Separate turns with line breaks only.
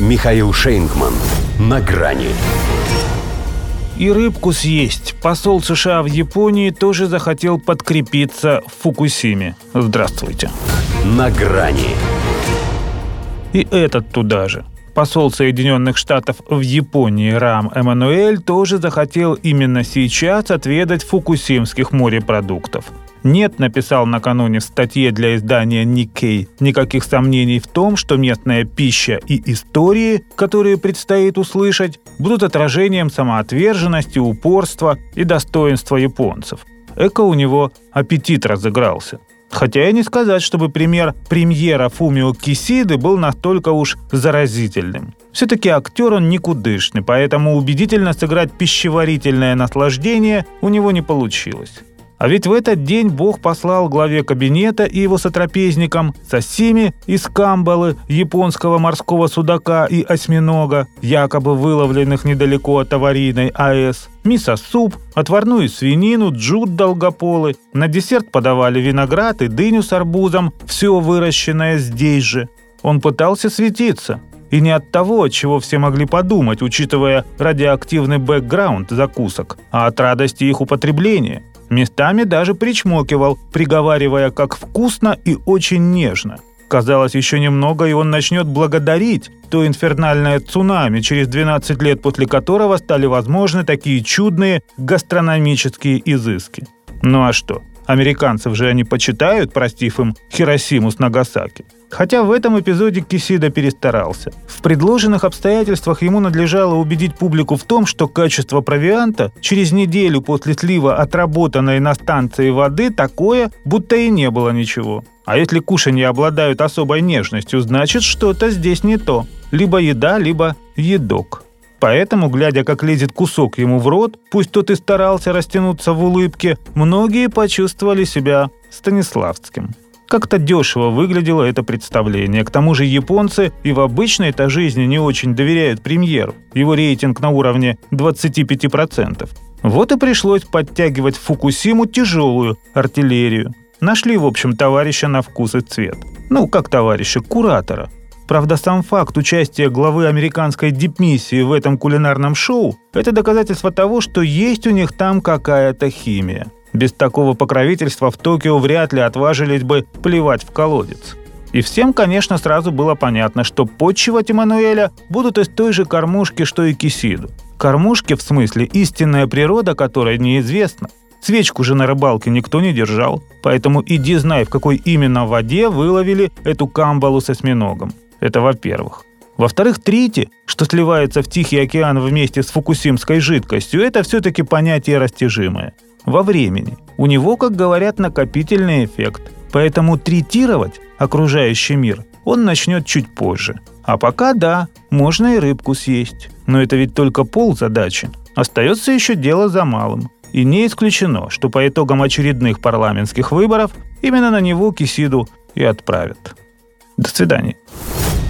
Михаил Шейнгман. На грани.
И рыбку съесть. Посол США в Японии тоже захотел подкрепиться в Фукусиме. Здравствуйте.
На грани.
И этот туда же. Посол Соединенных Штатов в Японии Рам Эммануэль тоже захотел именно сейчас отведать фукусимских морепродуктов – нет, написал накануне в статье для издания Nikkei, никаких сомнений в том, что местная пища и истории, которые предстоит услышать, будут отражением самоотверженности, упорства и достоинства японцев. Эко у него аппетит разыгрался. Хотя и не сказать, чтобы пример премьера Фумио Кисиды был настолько уж заразительным. Все-таки актер он никудышный, поэтому убедительно сыграть пищеварительное наслаждение у него не получилось. А ведь в этот день Бог послал главе кабинета и его сотрапезникам сосими из камбалы японского морского судака и осьминога, якобы выловленных недалеко от аварийной АЭС, мисо-суп, отварную свинину, джут долгополы. На десерт подавали виноград и дыню с арбузом, все выращенное здесь же. Он пытался светиться, и не от того, чего все могли подумать, учитывая радиоактивный бэкграунд закусок, а от радости их употребления – Местами даже причмокивал, приговаривая, как вкусно и очень нежно. Казалось, еще немного, и он начнет благодарить то инфернальное цунами, через 12 лет после которого стали возможны такие чудные гастрономические изыски. Ну а что? Американцев же они почитают, простив им Хиросиму с Нагасаки. Хотя в этом эпизоде Кисида перестарался. В предложенных обстоятельствах ему надлежало убедить публику в том, что качество провианта через неделю после слива отработанной на станции воды такое, будто и не было ничего. А если кушанья обладают особой нежностью, значит что-то здесь не то. Либо еда, либо едок. Поэтому, глядя, как лезет кусок ему в рот, пусть тот и старался растянуться в улыбке, многие почувствовали себя Станиславским. Как-то дешево выглядело это представление. К тому же японцы и в обычной-то жизни не очень доверяют премьеру. Его рейтинг на уровне 25%. Вот и пришлось подтягивать в Фукусиму тяжелую артиллерию. Нашли, в общем, товарища на вкус и цвет. Ну, как товарища, куратора. Правда, сам факт участия главы американской дипмиссии в этом кулинарном шоу – это доказательство того, что есть у них там какая-то химия. Без такого покровительства в Токио вряд ли отважились бы плевать в колодец. И всем, конечно, сразу было понятно, что подчивать Эммануэля будут из той же кормушки, что и Кисиду. Кормушки, в смысле, истинная природа которой неизвестна. Свечку же на рыбалке никто не держал, поэтому иди знай, в какой именно воде выловили эту камбалу с осьминогом. Это во-первых. Во-вторых, трити, что сливается в Тихий океан вместе с фукусимской жидкостью, это все-таки понятие растяжимое во времени. У него, как говорят, накопительный эффект. Поэтому третировать окружающий мир он начнет чуть позже. А пока да, можно и рыбку съесть. Но это ведь только пол задачи. Остается еще дело за малым. И не исключено, что по итогам очередных парламентских выборов именно на него Кисиду и отправят. До свидания.